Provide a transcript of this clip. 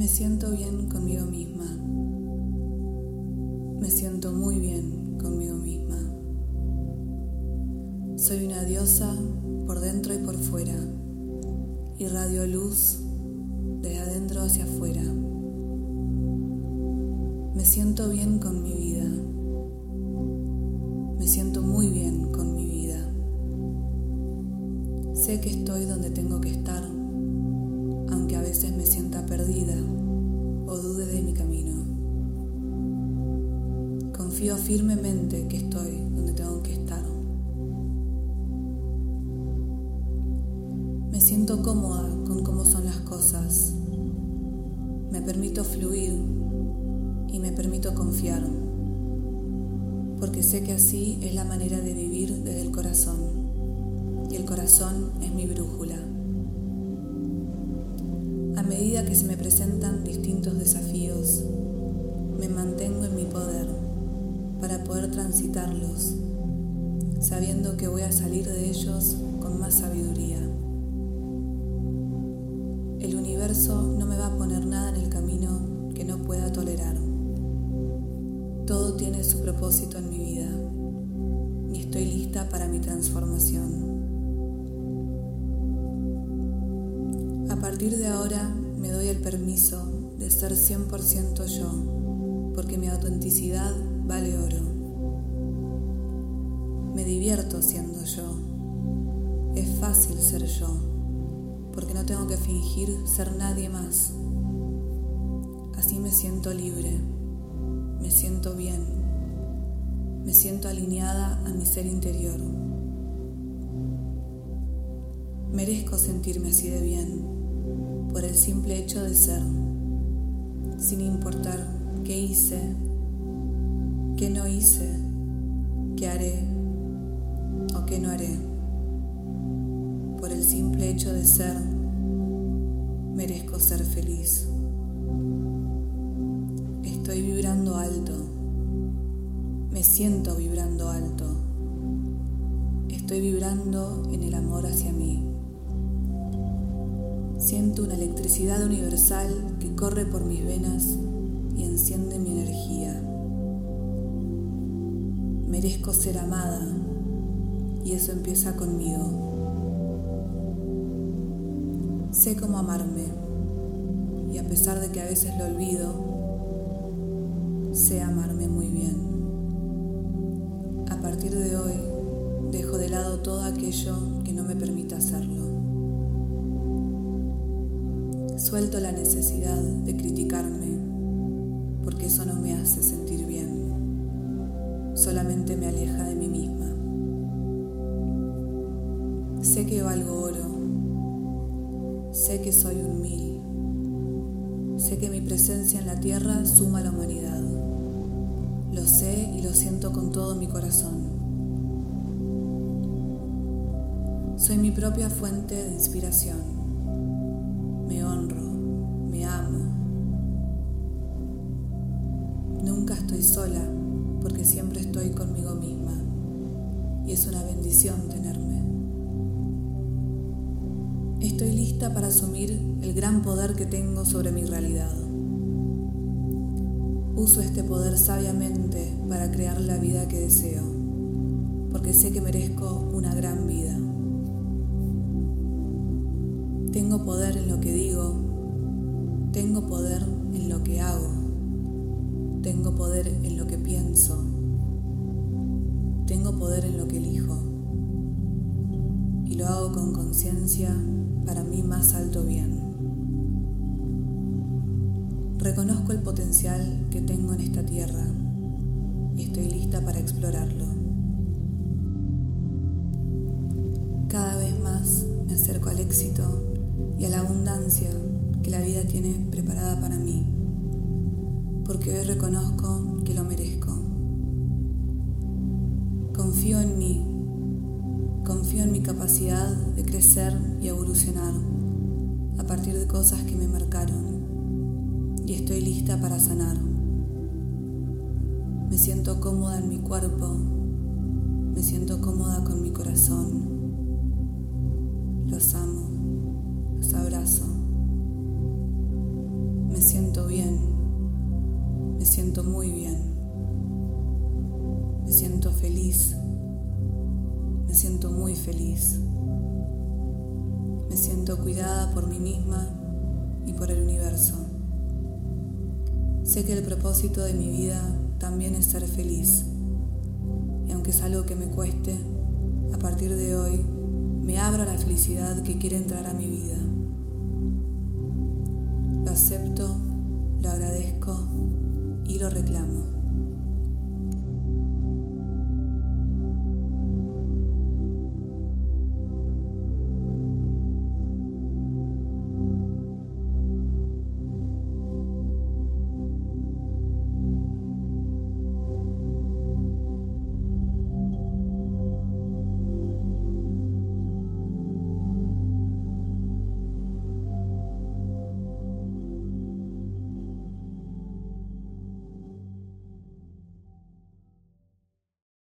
Me siento bien conmigo misma. Me siento muy bien conmigo misma. Soy una diosa por dentro y por fuera. Irradio luz desde adentro hacia afuera. Me siento bien con mi vida. Me siento muy bien con mi vida. Sé que estoy donde tengo que estar, aunque a veces me sienta perdida Confío firmemente que estoy donde tengo que estar. Me siento cómoda con cómo son las cosas. Me permito fluir y me permito confiar, porque sé que así es la manera de vivir desde el corazón, y el corazón es mi brújula. A medida que se me presentan distintos desafíos, me mantengo en mi poder para poder transitarlos, sabiendo que voy a salir de ellos con más sabiduría. El universo no me va a poner nada en el camino que no pueda tolerar. Todo tiene su propósito en mi vida y estoy lista para mi transformación. A partir de ahora me doy el permiso de ser 100% yo, porque mi autenticidad vale oro. Me divierto siendo yo. Es fácil ser yo, porque no tengo que fingir ser nadie más. Así me siento libre me siento bien, me siento alineada a mi ser interior. Merezco sentirme así de bien por el simple hecho de ser, sin importar qué hice, qué no hice, qué haré o qué no haré. Por el simple hecho de ser, merezco ser feliz. Estoy vibrando alto. Me siento vibrando alto. Estoy vibrando en el amor hacia mí. Siento una electricidad universal que corre por mis venas y enciende mi energía. Merezco ser amada y eso empieza conmigo. Sé cómo amarme y a pesar de que a veces lo olvido, sé amarme muy bien. A partir de hoy, dejo de lado todo aquello que no me permita hacerlo. Suelto la necesidad de criticarme, porque eso no me hace sentir solamente me aleja de mí misma. Sé que valgo oro, sé que soy un mil, sé que mi presencia en la tierra suma a la humanidad. Lo sé y lo siento con todo mi corazón. Soy mi propia fuente de inspiración. Me honro, me amo. Nunca estoy sola porque siempre estoy conmigo misma y es una bendición tenerme. Estoy lista para asumir el gran poder que tengo sobre mi realidad. Uso este poder sabiamente para crear la vida que deseo, porque sé que merezco una gran vida. Tengo poder en lo que digo, tengo poder en lo que hago, tengo poder en lo que pienso, tengo poder en lo que elijo y lo hago con conciencia para mi más alto bien. Reconozco el potencial que tengo en esta tierra y estoy lista para explorarlo. Cada vez más me acerco al éxito y a la abundancia que la vida tiene preparada para mí, porque hoy reconozco que lo merezco. Confío en mí, confío en mi capacidad de crecer y evolucionar a partir de cosas que me marcaron y estoy lista para sanar. Me siento cómoda en mi cuerpo, me siento cómoda con mi corazón. Los amo, siento feliz. Me siento muy feliz. Me siento cuidada por mí misma y por el universo. Sé que el propósito de mi vida también es ser feliz. Y aunque es algo que me cueste, a partir de hoy me abro a la felicidad que quiere entrar a mi vida. Lo acepto, lo agradezco y lo reclamo.